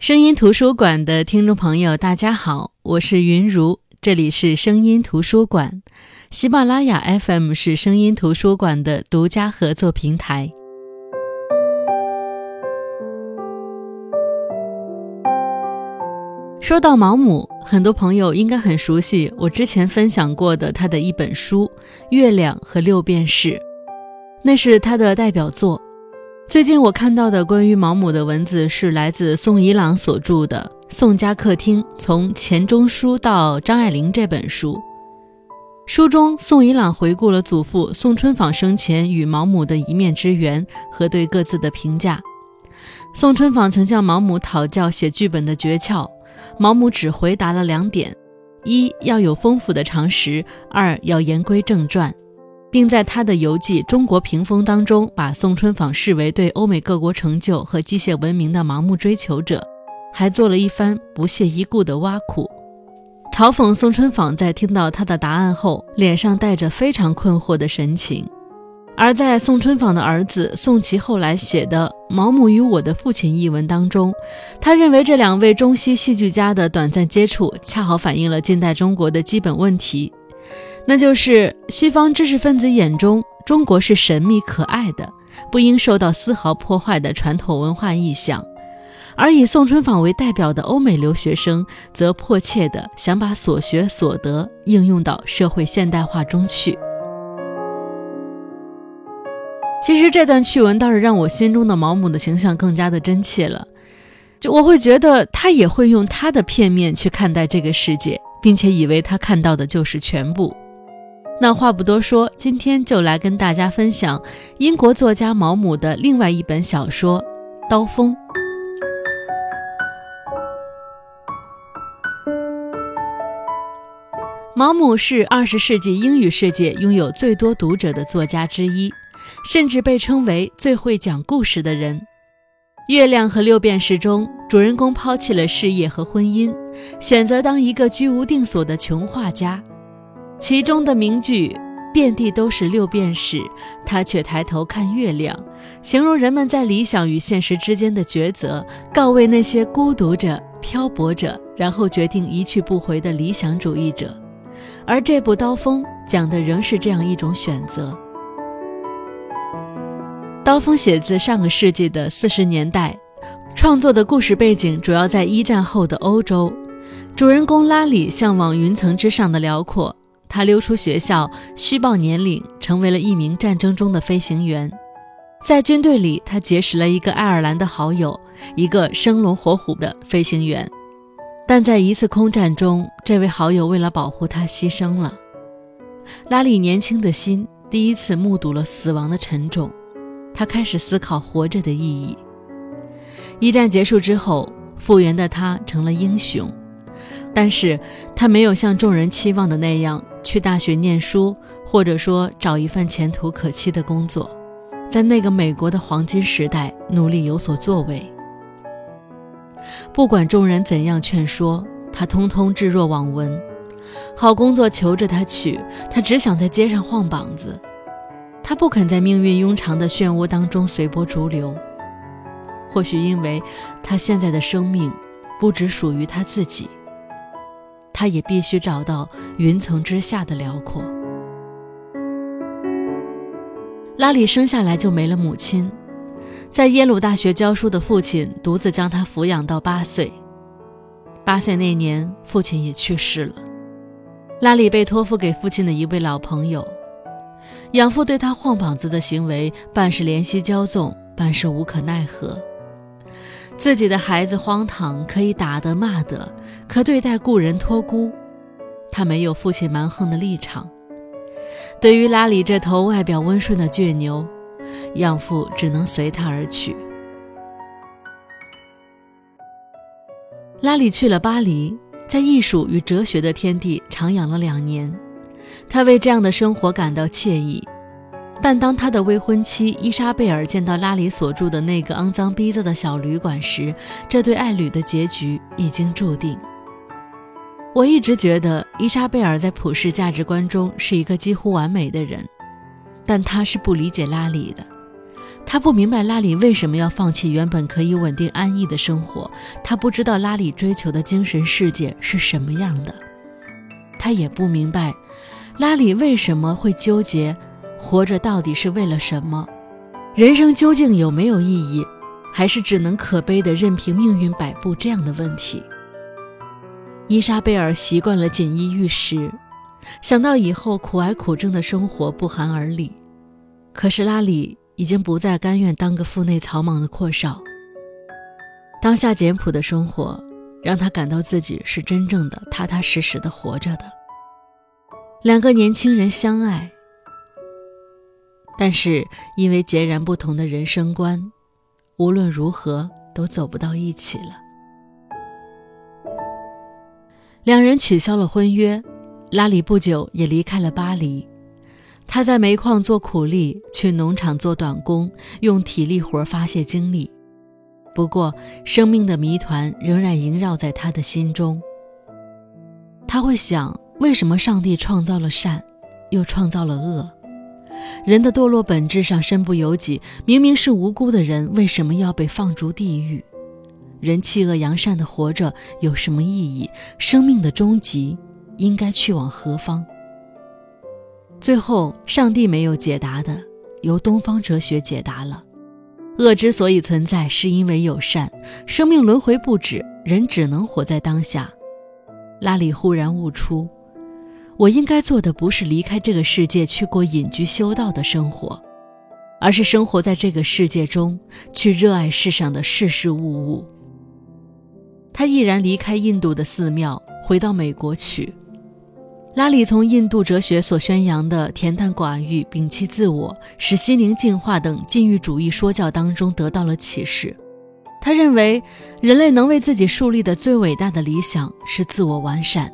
声音图书馆的听众朋友，大家好，我是云如，这里是声音图书馆。喜马拉雅 FM 是声音图书馆的独家合作平台。说到毛姆，很多朋友应该很熟悉我之前分享过的他的一本书《月亮和六便士》，那是他的代表作。最近我看到的关于毛姆的文字是来自宋怡朗所著的《宋家客厅：从钱钟书到张爱玲》这本书。书中，宋怡朗回顾了祖父宋春舫生前与毛姆的一面之缘和对各自的评价。宋春舫曾向毛姆讨教写剧本的诀窍，毛姆只回答了两点：一要有丰富的常识，二要言归正传。并在他的游记《中国屏风》当中，把宋春舫视为对欧美各国成就和机械文明的盲目追求者，还做了一番不屑一顾的挖苦，嘲讽宋春舫在听到他的答案后，脸上带着非常困惑的神情。而在宋春舫的儿子宋琦后来写的《毛姆与我的父亲》一文当中，他认为这两位中西戏剧家的短暂接触，恰好反映了近代中国的基本问题。那就是西方知识分子眼中，中国是神秘可爱的，不应受到丝毫破坏的传统文化意象；而以宋春舫为代表的欧美留学生，则迫切地想把所学所得应用到社会现代化中去。其实这段趣闻倒是让我心中的毛姆的形象更加的真切了，就我会觉得他也会用他的片面去看待这个世界，并且以为他看到的就是全部。那话不多说，今天就来跟大家分享英国作家毛姆的另外一本小说《刀锋》。毛姆是二十世纪英语世界拥有最多读者的作家之一，甚至被称为最会讲故事的人。《月亮和六便士》中，主人公抛弃了事业和婚姻，选择当一个居无定所的穷画家。其中的名句“遍地都是六便士”，他却抬头看月亮，形容人们在理想与现实之间的抉择，告慰那些孤独着、漂泊着，然后决定一去不回的理想主义者。而这部《刀锋》讲的仍是这样一种选择。《刀锋》写自上个世纪的四十年代，创作的故事背景主要在一战后的欧洲，主人公拉里向往云层之上的辽阔。他溜出学校，虚报年龄，成为了一名战争中的飞行员。在军队里，他结识了一个爱尔兰的好友，一个生龙活虎的飞行员。但在一次空战中，这位好友为了保护他牺牲了。拉里年轻的心第一次目睹了死亡的沉重，他开始思考活着的意义。一战结束之后，复员的他成了英雄，但是他没有像众人期望的那样。去大学念书，或者说找一份前途可期的工作，在那个美国的黄金时代努力有所作为。不管众人怎样劝说，他通通置若罔闻。好工作求着他去，他只想在街上晃膀子。他不肯在命运庸长的漩涡当中随波逐流。或许因为他现在的生命不只属于他自己。他也必须找到云层之下的辽阔。拉里生下来就没了母亲，在耶鲁大学教书的父亲独自将他抚养到八岁。八岁那年，父亲也去世了。拉里被托付给父亲的一位老朋友，养父对他晃膀子的行为，半是怜惜骄纵，半是无可奈何。自己的孩子荒唐，可以打得骂得，可对待故人托孤，他没有父亲蛮横的立场。对于拉里这头外表温顺的倔牛，养父只能随他而去。拉里去了巴黎，在艺术与哲学的天地徜徉了两年，他为这样的生活感到惬意。但当他的未婚妻伊莎贝尔见到拉里所住的那个肮脏逼仄的小旅馆时，这对爱侣的结局已经注定。我一直觉得伊莎贝尔在普世价值观中是一个几乎完美的人，但她是不理解拉里的。他不明白拉里为什么要放弃原本可以稳定安逸的生活，他不知道拉里追求的精神世界是什么样的，他也不明白拉里为什么会纠结活着到底是为了什么，人生究竟有没有意义，还是只能可悲的任凭命运摆布这样的问题。伊莎贝尔习惯了锦衣玉食，想到以后苦挨苦挣的生活不寒而栗，可是拉里。已经不再甘愿当个腹内草莽的阔少。当下简朴的生活，让他感到自己是真正的踏踏实实的活着的。两个年轻人相爱，但是因为截然不同的人生观，无论如何都走不到一起了。两人取消了婚约，拉里不久也离开了巴黎。他在煤矿做苦力，去农场做短工，用体力活发泄精力。不过，生命的谜团仍然萦绕在他的心中。他会想：为什么上帝创造了善，又创造了恶？人的堕落本质上身不由己，明明是无辜的人，为什么要被放逐地狱？人弃恶扬善的活着有什么意义？生命的终极应该去往何方？最后，上帝没有解答的，由东方哲学解答了。恶之所以存在，是因为有善。生命轮回不止，人只能活在当下。拉里忽然悟出，我应该做的不是离开这个世界去过隐居修道的生活，而是生活在这个世界中，去热爱世上的事事物物。他毅然离开印度的寺庙，回到美国去。拉里从印度哲学所宣扬的恬淡寡欲、摒弃自我、使心灵净化等禁欲主义说教当中得到了启示。他认为，人类能为自己树立的最伟大的理想是自我完善，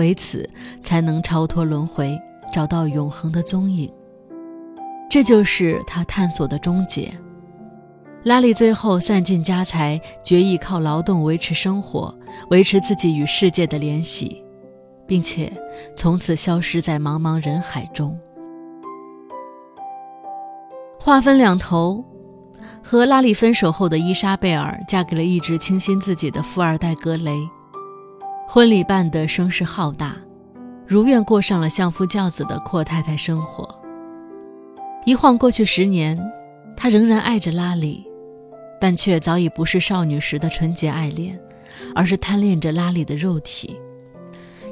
为此才能超脱轮回，找到永恒的踪影。这就是他探索的终结。拉里最后散尽家财，决意靠劳动维持生活，维持自己与世界的联系。并且从此消失在茫茫人海中。话分两头，和拉里分手后的伊莎贝尔嫁给了一直倾心自己的富二代格雷，婚礼办得声势浩大，如愿过上了相夫教子的阔太太生活。一晃过去十年，她仍然爱着拉里，但却早已不是少女时的纯洁爱恋，而是贪恋着拉里的肉体。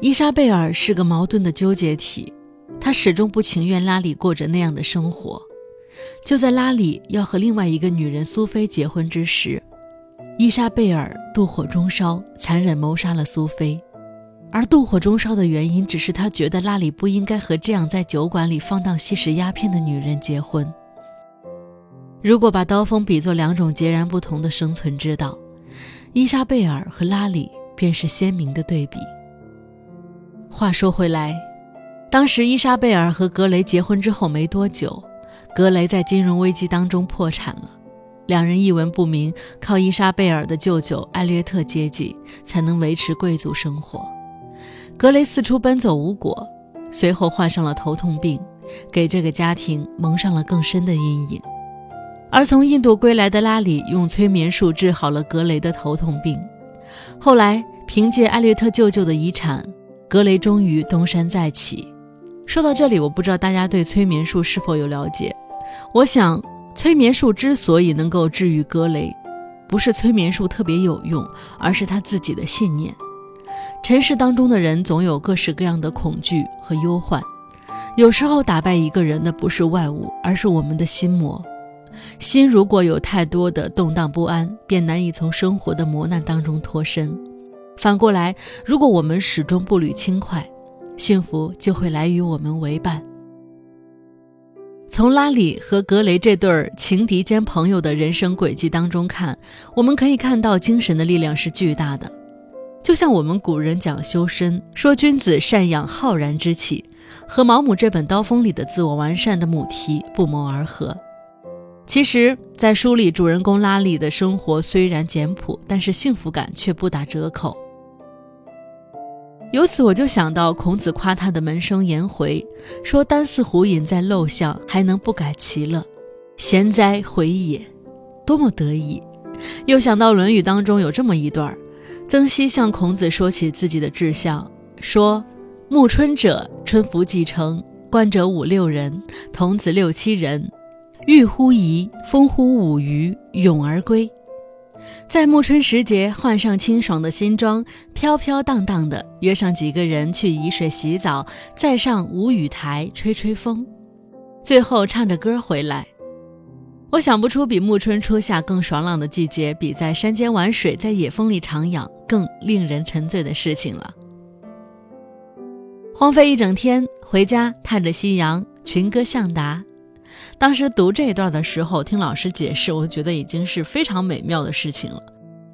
伊莎贝尔是个矛盾的纠结体，她始终不情愿拉里过着那样的生活。就在拉里要和另外一个女人苏菲结婚之时，伊莎贝尔妒火中烧，残忍谋杀了苏菲。而妒火中烧的原因，只是她觉得拉里不应该和这样在酒馆里放荡吸食鸦片的女人结婚。如果把刀锋比作两种截然不同的生存之道，伊莎贝尔和拉里便是鲜明的对比。话说回来，当时伊莎贝尔和格雷结婚之后没多久，格雷在金融危机当中破产了，两人一文不名，靠伊莎贝尔的舅舅艾略特接济，才能维持贵族生活。格雷四处奔走无果，随后患上了头痛病，给这个家庭蒙上了更深的阴影。而从印度归来的拉里用催眠术治好了格雷的头痛病，后来凭借艾略特舅舅的遗产。格雷终于东山再起。说到这里，我不知道大家对催眠术是否有了解。我想，催眠术之所以能够治愈格雷，不是催眠术特别有用，而是他自己的信念。尘世当中的人总有各式各样的恐惧和忧患，有时候打败一个人的不是外物，而是我们的心魔。心如果有太多的动荡不安，便难以从生活的磨难当中脱身。反过来，如果我们始终步履轻快，幸福就会来与我们为伴。从拉里和格雷这对情敌兼朋友的人生轨迹当中看，我们可以看到精神的力量是巨大的。就像我们古人讲修身，说君子善养浩然之气，和毛姆这本《刀锋》里的自我完善的母题不谋而合。其实，在书里，主人公拉里的生活虽然简朴，但是幸福感却不打折扣。由此我就想到孔子夸他的门生颜回，说：“单似虎隐在陋巷，还能不改其乐。”贤哉回也，多么得意！又想到《论语》当中有这么一段曾皙向孔子说起自己的志向，说：“暮春者，春服既成，冠者五六人，童子六七人，欲乎沂，风乎舞雩，咏而归。”在暮春时节，换上清爽的新装，飘飘荡荡的约上几个人去沂水洗澡，再上舞雨台吹吹风，最后唱着歌回来。我想不出比暮春初夏更爽朗的季节，比在山间玩水，在野风里徜徉更令人沉醉的事情了。荒废一整天，回家踏着夕阳，群歌向达。当时读这一段的时候，听老师解释，我觉得已经是非常美妙的事情了。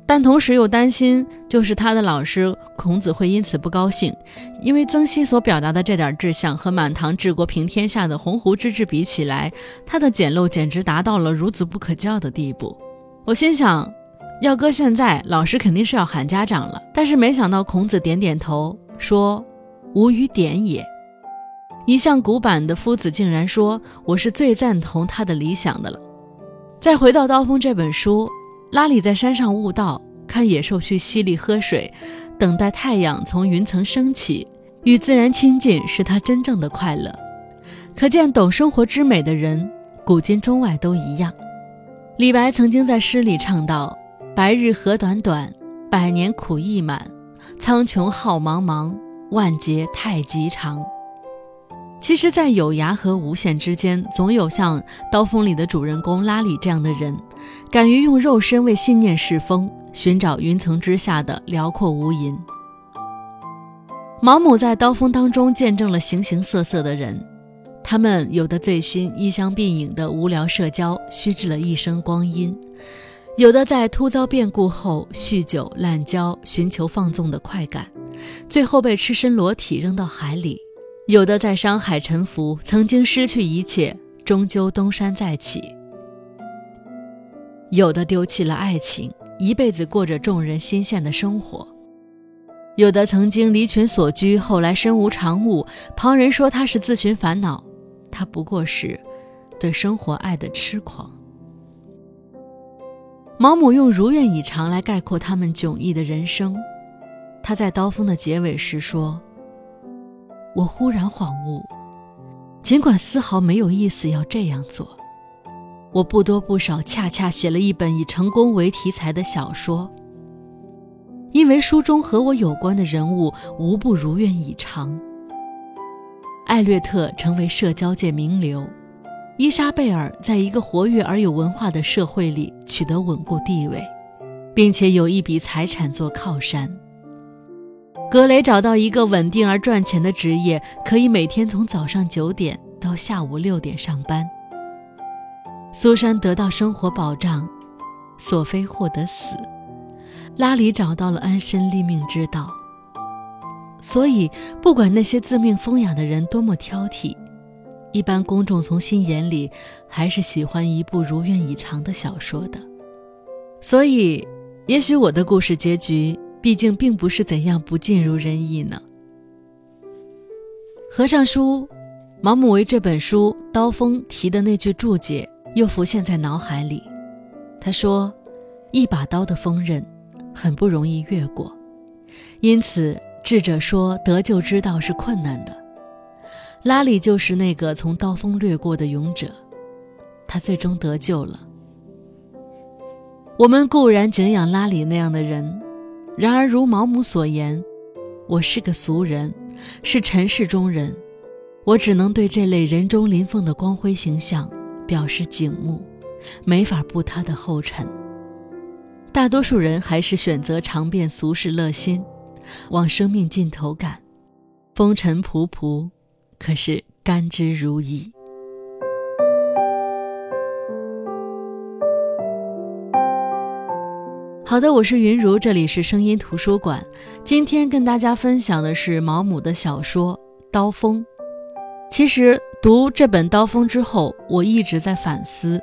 但同时又担心，就是他的老师孔子会因此不高兴，因为曾皙所表达的这点志向和满堂治国平天下的鸿鹄之志比起来，他的简陋简直达到了孺子不可教的地步。我心想，要搁现在，老师肯定是要喊家长了。但是没想到孔子点点头，说：“无与点也。”一向古板的夫子竟然说：“我是最赞同他的理想的了。”再回到《刀锋》这本书。拉里在山上悟道，看野兽去溪里喝水，等待太阳从云层升起，与自然亲近是他真正的快乐。可见懂生活之美的人，古今中外都一样。李白曾经在诗里唱道：“白日何短短，百年苦亦满。苍穹浩茫茫，万劫太极长。”其实，在有涯和无限之间，总有像《刀锋》里的主人公拉里这样的人，敢于用肉身为信念试风，寻找云层之下的辽阔无垠。毛姆在《刀锋》当中见证了形形色色的人，他们有的醉心衣香鬓影的无聊社交，虚掷了一生光阴；有的在突遭变故后酗酒滥交，寻求放纵的快感，最后被赤身裸体扔到海里。有的在商海沉浮，曾经失去一切，终究东山再起；有的丢弃了爱情，一辈子过着众人心羡的生活；有的曾经离群所居，后来身无长物，旁人说他是自寻烦恼，他不过是对生活爱的痴狂。毛姆用“如愿以偿”来概括他们迥异的人生。他在《刀锋》的结尾时说。我忽然恍悟，尽管丝毫没有意思要这样做，我不多不少，恰恰写了一本以成功为题材的小说。因为书中和我有关的人物无不如愿以偿。艾略特成为社交界名流，伊莎贝尔在一个活跃而有文化的社会里取得稳固地位，并且有一笔财产做靠山。格雷找到一个稳定而赚钱的职业，可以每天从早上九点到下午六点上班。苏珊得到生活保障，索菲获得死，拉里找到了安身立命之道。所以，不管那些自命风雅的人多么挑剔，一般公众从心眼里还是喜欢一部如愿以偿的小说的。所以，也许我的故事结局。毕竟并不是怎样不尽如人意呢。合上书，毛姆为这本书《刀锋》提的那句注解又浮现在脑海里。他说：“一把刀的锋刃，很不容易越过，因此智者说得救之道是困难的。拉里就是那个从刀锋掠过的勇者，他最终得救了。我们固然敬仰拉里那样的人。”然而，如毛姆所言，我是个俗人，是尘世中人，我只能对这类人中麟凤的光辉形象表示景慕，没法步他的后尘。大多数人还是选择尝遍俗世乐心，往生命尽头赶，风尘仆仆，可是甘之如饴。好的，我是云如，这里是声音图书馆。今天跟大家分享的是毛姆的小说《刀锋》。其实读这本《刀锋》之后，我一直在反思：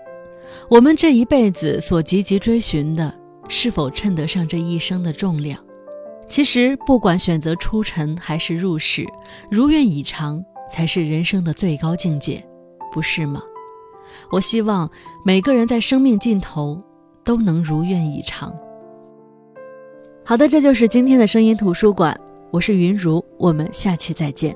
我们这一辈子所积极追寻的，是否称得上这一生的重量？其实，不管选择出尘还是入世，如愿以偿才是人生的最高境界，不是吗？我希望每个人在生命尽头都能如愿以偿。好的，这就是今天的声音图书馆，我是云如，我们下期再见。